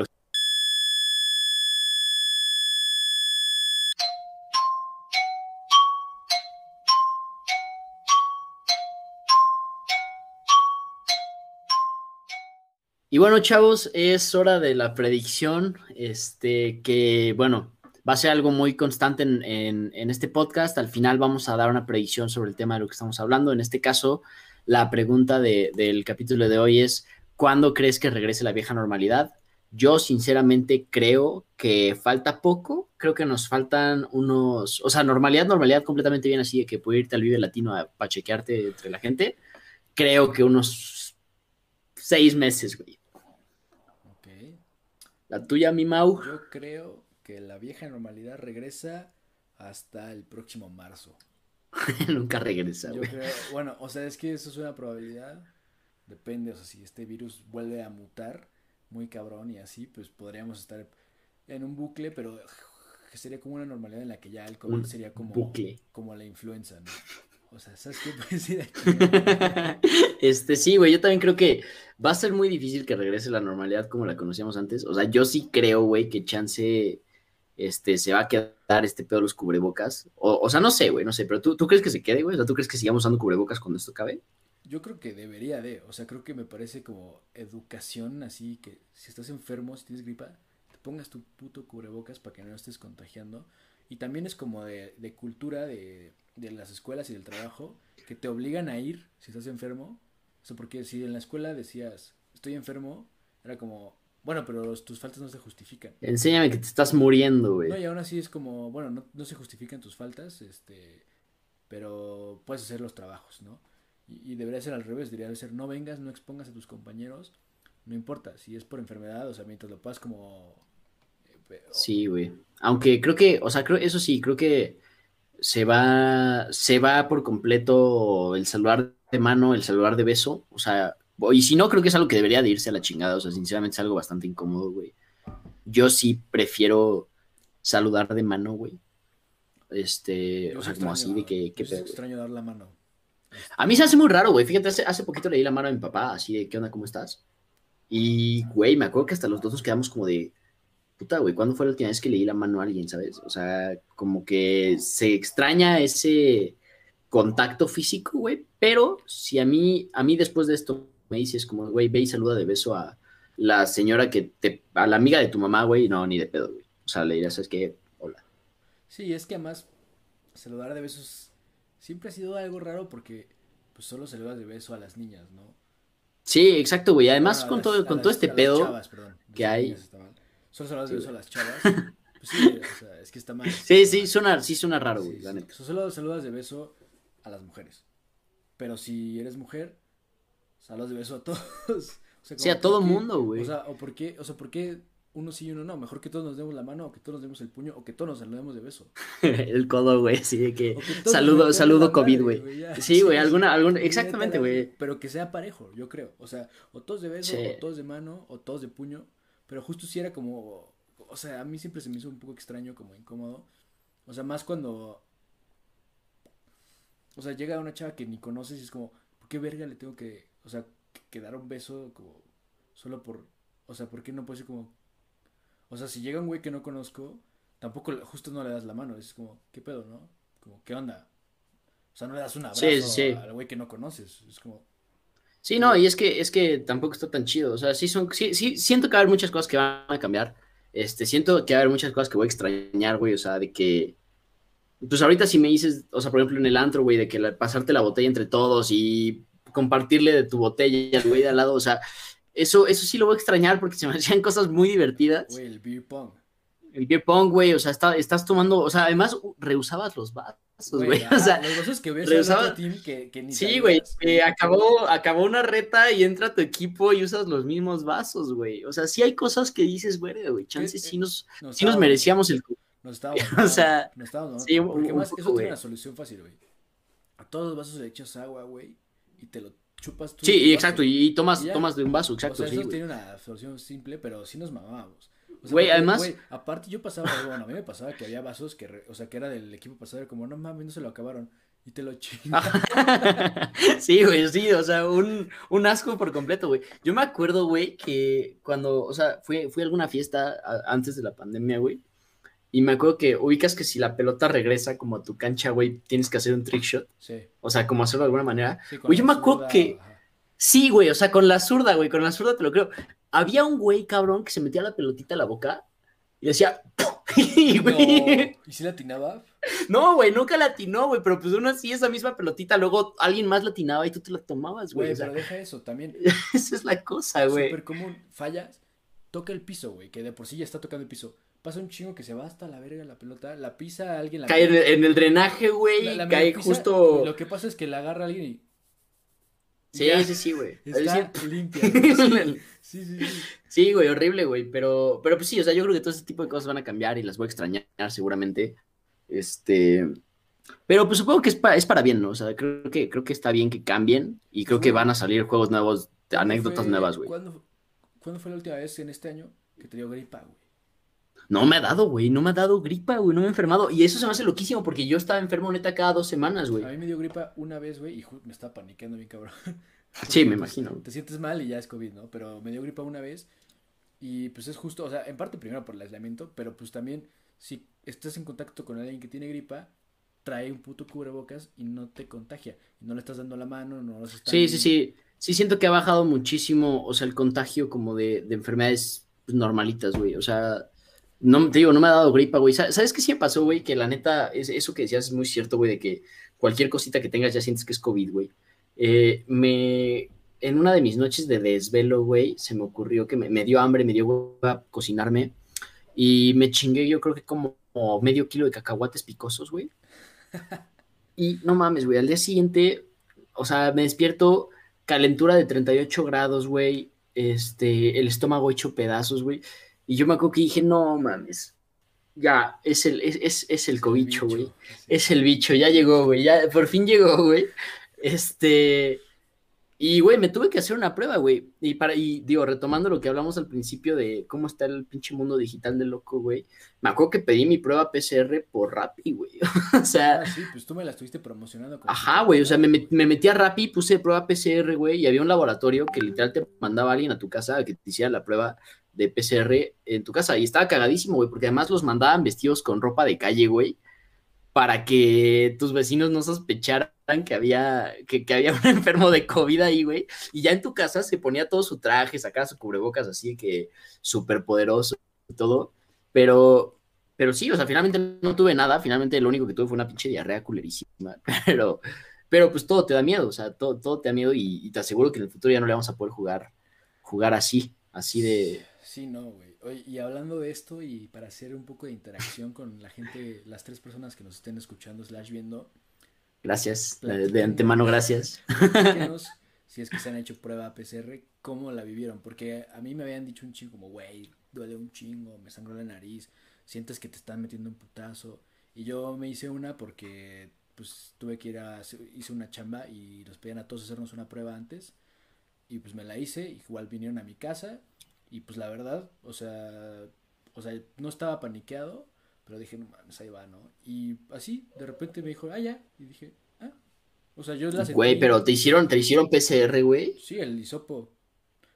Y bueno, chavos, es hora de la predicción, este, que bueno, va a ser algo muy constante en, este podcast. Al final vamos a dar una predicción sobre el tema de lo que estamos hablando. En este caso, la pregunta del capítulo de hoy es, ¿cuándo crees que regrese la vieja normalidad? Yo sinceramente creo que falta poco, creo que nos faltan unos, o sea, normalidad, normalidad completamente bien así de que puede irte al Vive Latino a pachequearte entre la gente. Creo que unos seis meses, güey. La tuya, mi Mau. Yo creo que la vieja normalidad regresa hasta el próximo marzo. Nunca regresa, creo, bueno, o sea, es que eso es una probabilidad. Depende, o sea, si este virus vuelve a mutar muy cabrón y así, pues podríamos estar en un bucle, pero sería como una normalidad en la que ya el COVID sería como, como la influenza, ¿no? O sea, ¿sabes qué puede decir este, sí, güey, yo también creo que va a ser muy difícil que regrese la normalidad como la conocíamos antes. O sea, yo sí creo, güey, que chance este, se va a quedar este pedo de los cubrebocas. O, o sea, no sé, güey, no sé, pero ¿tú, ¿tú crees que se quede, güey? O sea, ¿tú crees que sigamos usando cubrebocas cuando esto acabe? Yo creo que debería de, o sea, creo que me parece como educación así que si estás enfermo, si tienes gripa, te pongas tu puto cubrebocas para que no estés contagiando. Y también es como de, de cultura de de las escuelas y del trabajo que te obligan a ir si estás enfermo. O sea, porque si en la escuela decías, estoy enfermo, era como, bueno, pero tus faltas no se justifican. Enséñame que te estás muriendo, güey. No, y aún así es como, bueno, no, no se justifican tus faltas, este, pero puedes hacer los trabajos, ¿no? Y, y, debería ser al revés, debería ser, no vengas, no expongas a tus compañeros, no importa, si es por enfermedad, o sea, mientras lo puedas como... Eh, sí, güey. Aunque creo que, o sea, creo, eso sí, creo que se va, se va por completo el saludar de mano, el saludar de beso, o sea, y si no, creo que es algo que debería de irse a la chingada, o sea, sinceramente es algo bastante incómodo, güey. Yo sí prefiero saludar de mano, güey. Este, Yo o sea, como así de que, yo ¿qué sí pedo, güey? extraño dar la mano. A mí se hace muy raro, güey. Fíjate, hace, hace poquito le di la mano a mi papá, así de, ¿qué onda? ¿Cómo estás? Y, güey, me acuerdo que hasta los dos nos quedamos como de, puta, güey, ¿cuándo fue la última vez que le di la mano a alguien, sabes? O sea, como que se extraña ese contacto físico, güey. Pero si a mí, a mí después de esto me dices como, güey, ve y saluda de beso a la señora que te, a la amiga de tu mamá, güey, no, ni de pedo, güey. O sea, le dirás, ¿sabes qué? Hola. Sí, es que además saludar de besos siempre ha sido algo raro porque pues solo saludas de beso a las niñas, ¿no? Sí, exacto, güey. Además, Bueno, con las- todo, con las- todo este pedo. chavas, perdón. que hay. Solo saludas de Sí, beso a las chavas. Pues sí, o sea, es que está mal. Sí, sí, suena, sí suena raro, güey, Sí, la sí. neta. Solo saludas de beso a las mujeres. Pero si eres mujer, saludas de beso a todos. O sea, Sí, a todo mundo, güey. O sea, o por qué, o sea, ¿por qué uno sí y uno no? Mejor que todos nos demos la mano, o que todos nos demos el puño, o que todos nos saludemos de beso. El codo, güey, así de que que saludo, saludo COVID, güey. Sí, güey, sí. alguna, alguna, exactamente, güey. Pero que sea parejo, yo creo. O sea, o todos de beso, Sí. o todos de mano, o todos de puño. Pero justo si era como. O sea, a mí siempre se me hizo un poco extraño, como incómodo. O sea, más cuando. O sea, llega una chava que ni conoces y es como, ¿por qué verga le tengo que. O sea, que, dar un beso como. Solo por. O sea, ¿por qué no puede ser como. O sea, si llega un güey que no conozco, tampoco justo no le das la mano. Es como, ¿qué pedo, no? Como, ¿qué onda? O sea, no le das un abrazo Sí, sí, sí. al güey que no conoces. Es como, Sí, no, y es que, es que tampoco está tan chido. O sea, sí son, sí, sí, siento que va a haber muchas cosas que van a cambiar. Este, siento que va a haber muchas cosas que voy a extrañar, güey. O sea, de que. Pues ahorita si me dices, o sea, por ejemplo, en el antro, güey, de que la- pasarte la botella entre todos y compartirle de tu botella al güey de al lado, o sea, eso, eso sí lo voy a extrañar porque se me hacían cosas muy divertidas. güey, el beer pong. El beer pong, güey, o sea, está- estás tomando, o sea, además reusabas los vasos, ah, O sea, los vasos que ves al otro team que, que ni sí, güey, eh, acabó, acabó una reta y entra tu equipo y usas los mismos vasos, güey. O sea, sí hay cosas que dices, güey, güey, chances Eh, sí nos, Nos sí nos merecíamos el... Nos estábamos. O sea, nos estábamos. sí, un- porque un más, poco, eso güey. tiene una solución fácil, güey. A todos los vasos le echas agua, güey, y te lo chupas tú. Sí, y exacto, y tomas, Y tomas de un vaso, O exacto, sea, sí, eso tiene una solución simple, pero sí nos mamábamos. O sea, Güey, además- güey, aparte yo pasaba, bueno, a mí me pasaba que había vasos que, re- o sea, que era del equipo pasado, era como, no mames, no se lo acabaron. Y te lo chingas. Sí, güey, sí, o sea, un, un asco por completo, güey. Yo me acuerdo, güey, que cuando, o sea, fui, fui a alguna fiesta a- antes de la pandemia, güey, y me acuerdo que ubicas que si la pelota regresa como a tu cancha, güey, tienes que hacer un trick shot, Sí. o sea, como hacerlo de alguna manera. sí Güey, yo me acuerdo zurda, que- ajá. Sí, güey, o sea, con la zurda, güey, con la zurda te lo creo. Había un güey, cabrón, que se metía la pelotita a la boca y decía, y, güey, No, ¿Y si la atinaba? no, güey, nunca la atinó, güey, pero pues uno así, esa misma pelotita, luego alguien más la atinaba y tú te la tomabas, güey. Güey, o sea, pero deja eso también. esa es la cosa, güey. Súper común. Fallas, toca el piso, güey, que de por sí ya está tocando el piso. Pasa un chingo que se va hasta la verga la pelota, la pisa alguien. La Cae en el, en el drenaje, güey, cae pisa, justo... Lo que pasa es que la agarra alguien y. Sí, ya sí, sí, güey. Está Sí, limpia. güey. Sí, sí, sí. Sí, güey, horrible, güey, pero, pero pues sí, o sea, yo creo que todo ese tipo de cosas van a cambiar y las voy a extrañar seguramente. Este, pero pues supongo que es, pa- es para bien, ¿no? O sea, creo que, creo que está bien que cambien y creo que van a salir juegos nuevos, ¿Cuándo anécdotas fue- nuevas, güey. ¿cuándo, ¿Cuándo fue la última vez en este año que te dio gripa, güey? No me ha dado, güey, no me ha dado gripa, güey, no me he enfermado. Y eso se me hace loquísimo porque yo estaba enfermo neta cada dos semanas, güey. A mí me dio gripa una vez, güey, y me estaba paniqueando bien cabrón. Sí, me Porque, imagino. Te sientes mal y ya es COVID, ¿no? Pero me dio gripa una vez y pues es justo, o sea, en parte primero por el aislamiento, pero pues también si estás en contacto con alguien que tiene gripa, trae un puto cubrebocas y no te contagia. No le estás dando la mano, no los están... Sí, sí, sí. Sí siento que ha bajado muchísimo, o sea, el contagio como de, de enfermedades pues, normalitas, güey. O sea, no te digo, no me ha dado gripa, güey. Sa- ¿Sabes qué sí me pasó, güey? Que la neta, es, eso que decías es muy cierto, güey, de que cualquier cosita que tengas ya sientes que es COVID, güey. Eh, me, en una de mis noches de desvelo, güey, se me ocurrió que me, me dio hambre, me dio hueva cocinarme y me chingué yo creo que como medio kilo de cacahuates picosos, güey. Y no mames, güey, al día siguiente, o sea, me despierto calentura de 38 grados, güey, este, el estómago hecho pedazos, güey. Y yo me acuerdo que dije, no mames, ya, es el, es, es, es el cobicho, güey. Sí. Es el bicho, ya llegó, güey, ya por fin llegó, güey. Este, Y, güey, me tuve que hacer una prueba, güey. Y, para, y digo, retomando lo que hablamos al principio de cómo está el pinche mundo digital de loco, güey. Me acuerdo que pedí mi prueba PCR por Rappi, güey. o sea. Ah, sí, pues tú me la estuviste promocionando. Ajá, güey. O sea, me, me, metí a Rappi, puse prueba PCR, güey. Y había un laboratorio que literal te mandaba a alguien a tu casa a que te hiciera la prueba de PCR en tu casa. Y estaba cagadísimo, güey, porque además los mandaban vestidos con ropa de calle, güey para que tus vecinos no sospecharan que había, que, había un enfermo de COVID ahí, güey. Y ya en tu casa se ponía todo su traje, sacaba su cubrebocas así que súper poderoso y todo. Pero, pero sí, o sea, finalmente no tuve nada. Finalmente lo único que tuve fue una pinche diarrea culerísima. Pero, pero pues todo te da miedo, o sea, todo, todo te da miedo y, te aseguro que en el futuro ya no le vamos a poder jugar, jugar así, así de... Sí, no, güey y hablando de esto y para hacer un poco de interacción con la gente, las tres personas que nos estén escuchando slash viendo. Gracias, de antemano gracias. si es que se han hecho prueba PCR, ¿cómo la vivieron? Porque a mí me habían dicho un chingo como, güey, duele un chingo, me sangró la nariz, sientes que te están metiendo un putazo. Y yo me hice una porque pues tuve que ir a, hice una chamba y nos pedían a todos hacernos una prueba antes. Y pues me la hice, igual vinieron a mi casa y pues la verdad, o sea, o sea, no estaba paniqueado, pero dije, no mames, ahí va, ¿no? Y así, de repente me dijo, ah, ya. Y dije, ah. O sea, yo la sentí. Güey, pero te hicieron, te hicieron PCR, güey. Sí, el hisopo.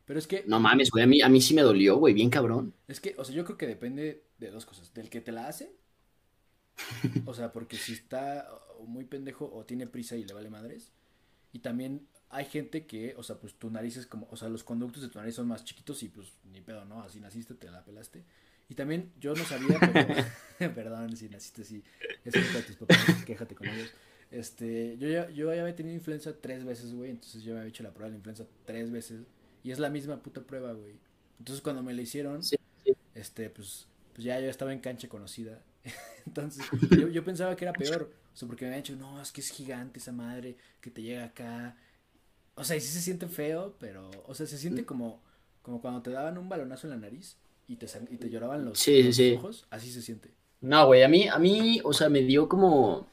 Pero es que. No mames, güey, a mí, a mí sí me dolió, güey, bien cabrón. Es que, o sea, yo creo que depende de dos cosas. Del que te la hace. o sea, porque si está muy pendejo o tiene prisa y le vale madres. Y también hay gente que, o sea, pues tu nariz es como, o sea, los conductos de tu nariz son más chiquitos y pues ni pedo, ¿no? Así naciste, te la pelaste. Y también yo no sabía, pero, perdón si naciste así, es que tus papás, quéjate con ellos. Este, yo ya, yo ya había tenido influenza tres veces, güey, entonces yo me había hecho la prueba de la influenza tres veces y es la misma puta prueba, güey. Entonces cuando me la hicieron, este, pues, pues ya yo estaba en cancha conocida. entonces yo, yo pensaba que era peor, o sea, porque me habían dicho, no, es que es gigante esa madre que te llega acá o sea, y sí se siente feo, pero, o sea, se siente como, como cuando te daban un balonazo en la nariz y te, y te lloraban los, ojos, así se siente. No, güey, a mí, a mí, o sea, me dio como,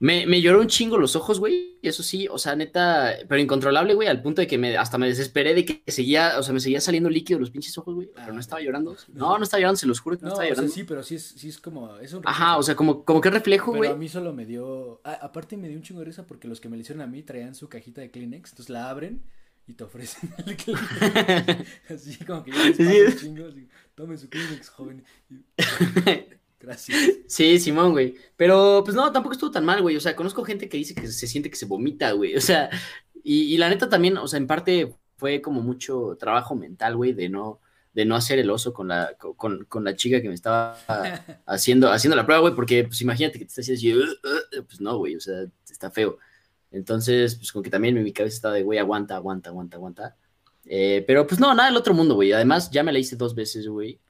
me, me lloró un chingo los ojos, güey. Eso sí, o sea, neta, pero incontrolable, güey, al punto de que me, hasta me desesperé de que seguía, o sea, me seguía saliendo líquido los pinches ojos, güey. pero no ah, estaba llorando. No, no estaba llorando, se los juro que no, estaba llorando. sí, pero sí es, sí es como. Es un Ajá, o sea, como, como que reflejo, güey. A mí solo me dio. aparte me dio un chingo de risa porque los que me le hicieron a mí traían su cajita de Kleenex, entonces la abren y te ofrecen así como que yo les un chingo, así, tomen su Kleenex, joven. Gracias. Sí, Simón, güey. Pero, pues no, tampoco estuvo tan mal, güey. O sea, conozco gente que dice que se siente que se vomita, güey. O sea, y, la neta también, o sea, en parte fue como mucho trabajo mental, güey, de no, de no hacer el oso con la, con, con la chica que me estaba haciendo, haciendo la prueba, güey, porque, pues imagínate que te estás haciendo así, pues no, güey, o sea, está feo. Entonces, pues como que también en mi cabeza estaba de, güey, aguanta, aguanta, aguanta, aguanta. Eh, pero pues no, nada del otro mundo, güey. Además, ya me la hice dos veces, güey.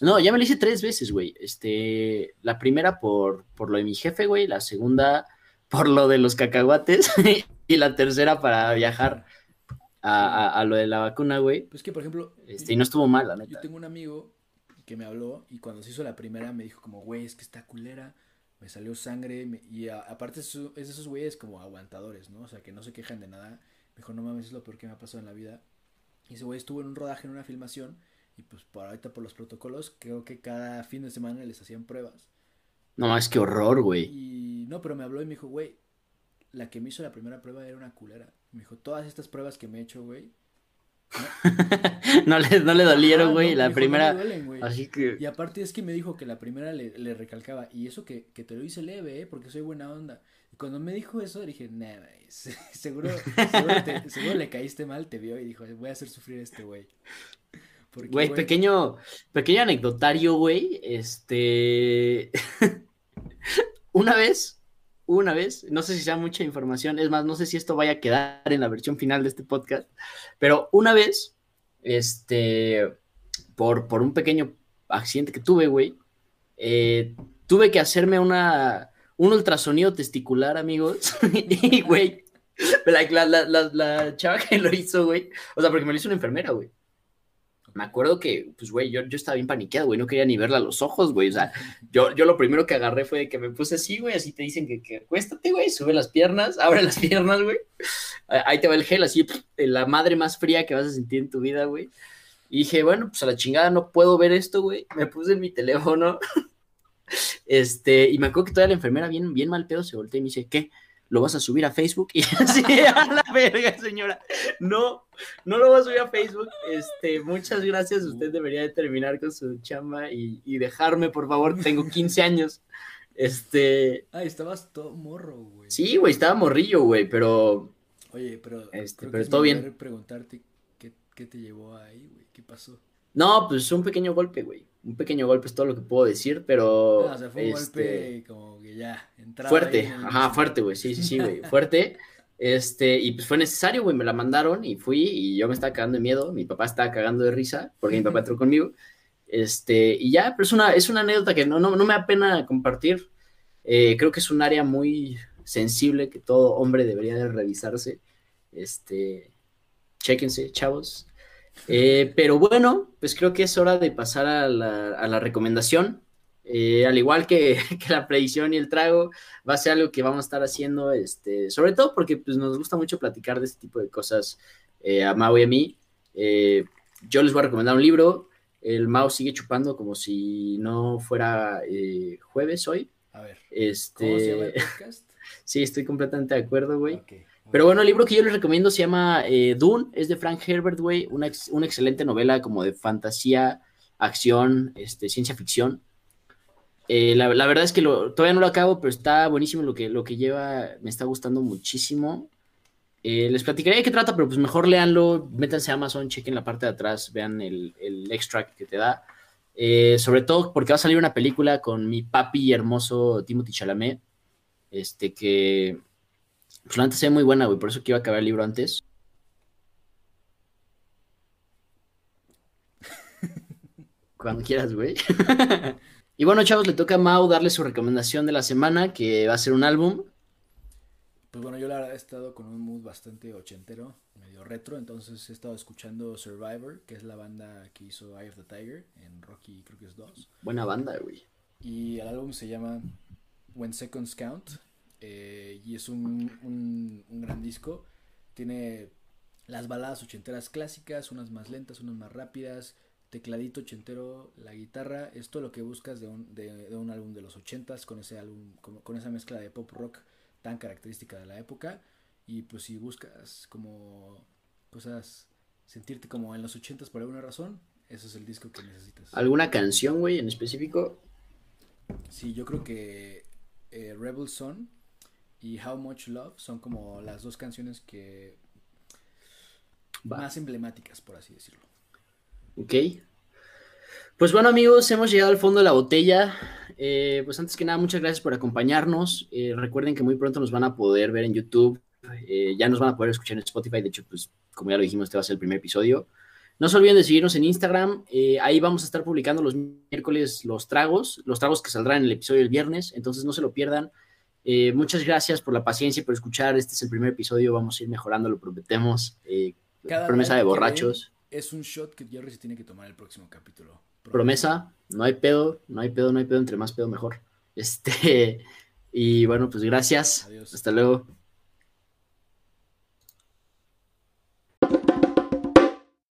No, ya me lo hice tres veces, güey. Este, la primera por, por lo de mi jefe, güey. La segunda por lo de los cacahuates. y la tercera para viajar a, a, lo de la vacuna, güey. Pues que, por ejemplo. Este, y no estuvo mal, la neta. Yo tengo un amigo que me habló y cuando se hizo la primera me dijo como, güey, es que está culera. Me salió sangre. y aparte es, de esos güeyes como aguantadores, ¿no? O sea, que no se quejan de nada. Me dijo, no mames, es lo peor que me ha pasado en la vida. Y ese güey estuvo en un rodaje, en una filmación y pues por ahorita por los protocolos, creo que cada fin de semana les hacían pruebas. No, es que horror, güey. Y no, pero me habló y me dijo, güey, la que me hizo la primera prueba era una culera. Me dijo, todas estas pruebas que me he hecho, güey. No, le, no le dolieron, güey, la primera. Así que. Y aparte es que me dijo que la primera le, le recalcaba, y eso que, que, te lo hice leve, ¿eh? Porque soy buena onda. Y cuando me dijo eso, dije, nah, seguro, seguro, seguro le caíste mal, te vio y dijo, voy a hacer sufrir a este güey. Güey, pequeño, pequeño anecdotario, güey. Este. una vez, una vez, no sé si sea mucha información, es más, no sé si esto vaya a quedar en la versión final de este podcast, pero una vez, este, por, por un pequeño accidente que tuve, güey, eh, tuve que hacerme una, un ultrasonido testicular, amigos. y, güey, la, la, la, la chava que lo hizo, güey, o sea, porque me lo hizo una enfermera, güey. Me acuerdo que, pues, güey, yo, yo estaba bien paniqueado, güey, no quería ni verla a los ojos, güey, o sea, yo, yo lo primero que agarré fue que me puse así, güey, así te dicen que, que acuéstate, güey, sube las piernas, abre las piernas, güey, ahí te va el gel, así, la madre más fría que vas a sentir en tu vida, güey, y dije, bueno, pues a la chingada no puedo ver esto, güey, me puse en mi teléfono, este, y me acuerdo que toda la enfermera bien, bien mal pedo se volteó y me dice, ¿qué? Lo vas a subir a Facebook y así a la verga, señora. No, no lo voy a subir a Facebook. Este, muchas gracias. Usted debería de terminar con su chamba y, dejarme, por favor. Tengo 15 años. Este. Ah, estabas todo morro, güey. Sí, güey, estaba morrillo, güey, pero. Oye, pero. Este, pero todo bien. preguntarte qué, qué te llevó ahí, güey. ¿Qué pasó? No, pues un pequeño golpe, güey. Un pequeño golpe es todo lo que puedo decir, pero. No, o sea, fue un golpe este, como que ya. Fuerte, ajá, fuerte, güey. Sí, sí, sí, güey. Fuerte. Este, y pues fue necesario, güey. Me la mandaron y fui y yo me estaba cagando de miedo. Mi papá estaba cagando de risa porque mi papá entró conmigo. Este, y ya, pero es una, es una anécdota que no, no, no me da pena compartir. Eh, creo que es un área muy sensible que todo hombre debería de revisarse. Este, chéquense, chavos. Eh, pero bueno, pues creo que es hora de pasar a la, recomendación. Eh, al igual que, la predicción y el trago, va a ser algo que vamos a estar haciendo, este, sobre todo porque pues, nos gusta mucho platicar de este tipo de cosas eh, a Mau y a mí. yo les voy a recomendar un libro. El Mau sigue chupando como si no fuera jueves hoy. A ver. Este... ¿Cómo se llama el podcast? sí, estoy completamente de acuerdo, güey. Pero bueno, el libro que yo les recomiendo se llama eh, Dune, es de Frank Herbert, güey, una, una, excelente novela como de fantasía, acción, este, ciencia ficción. Eh, la, la, verdad es que lo, todavía no lo acabo, pero está buenísimo lo que, lo que lleva, me está gustando muchísimo. Eh, les platicaré de qué trata, pero pues mejor léanlo, métanse a Amazon, chequen la parte de atrás, vean el, el extract que te da. sobre todo porque va a salir una película con mi papi hermoso Timothy Chalamet, este que pues la antes es muy buena, güey, por eso que iba a acabar el libro antes. Cuando quieras, güey. y bueno, chavos, le toca a Mau darle su recomendación de la semana, que va a ser un álbum. Pues bueno, yo la verdad he estado con un mood bastante ochentero, medio retro, entonces he estado escuchando Survivor, que es la banda que hizo Eye of the Tiger en Rocky, creo que es 2. Buena banda, güey. Y el álbum se llama When Seconds Count, eh, y es un, gran disco. Tiene las baladas ochenteras clásicas, unas más lentas, unas más rápidas, tecladito ochentero, la guitarra, es todo lo que buscas de un, de, un álbum de los ochentas con ese álbum, con, esa mezcla de pop rock tan característica de la época. Y pues si buscas como cosas, sentirte como en los ochentas por alguna razón, ese es el disco que necesitas. ¿Alguna canción, güey, en específico? Sí, yo creo que eh, Rebel Son y How Much Love son como las dos canciones que más emblemáticas, por así decirlo. Ok. Pues bueno amigos, hemos llegado al fondo de la botella. Eh, pues antes que nada, muchas gracias por acompañarnos. Eh, recuerden que muy pronto nos van a poder ver en YouTube. Eh, ya nos van a poder escuchar en Spotify. De hecho, pues como ya lo dijimos, este va a ser el primer episodio. No se olviden de seguirnos en Instagram. ahí vamos a estar publicando los miércoles los tragos, los tragos que saldrán en el episodio del viernes. Entonces no se lo pierdan. Eh, muchas gracias por la paciencia y por escuchar. Este es el primer episodio. Vamos a ir mejorando, lo prometemos. Eh, promesa de borrachos. Es un shot que Jerry se tiene que tomar el próximo capítulo. Promesa, no hay pedo, no hay pedo, no hay pedo. Entre más pedo, mejor. Este, y bueno, pues gracias. Hasta luego.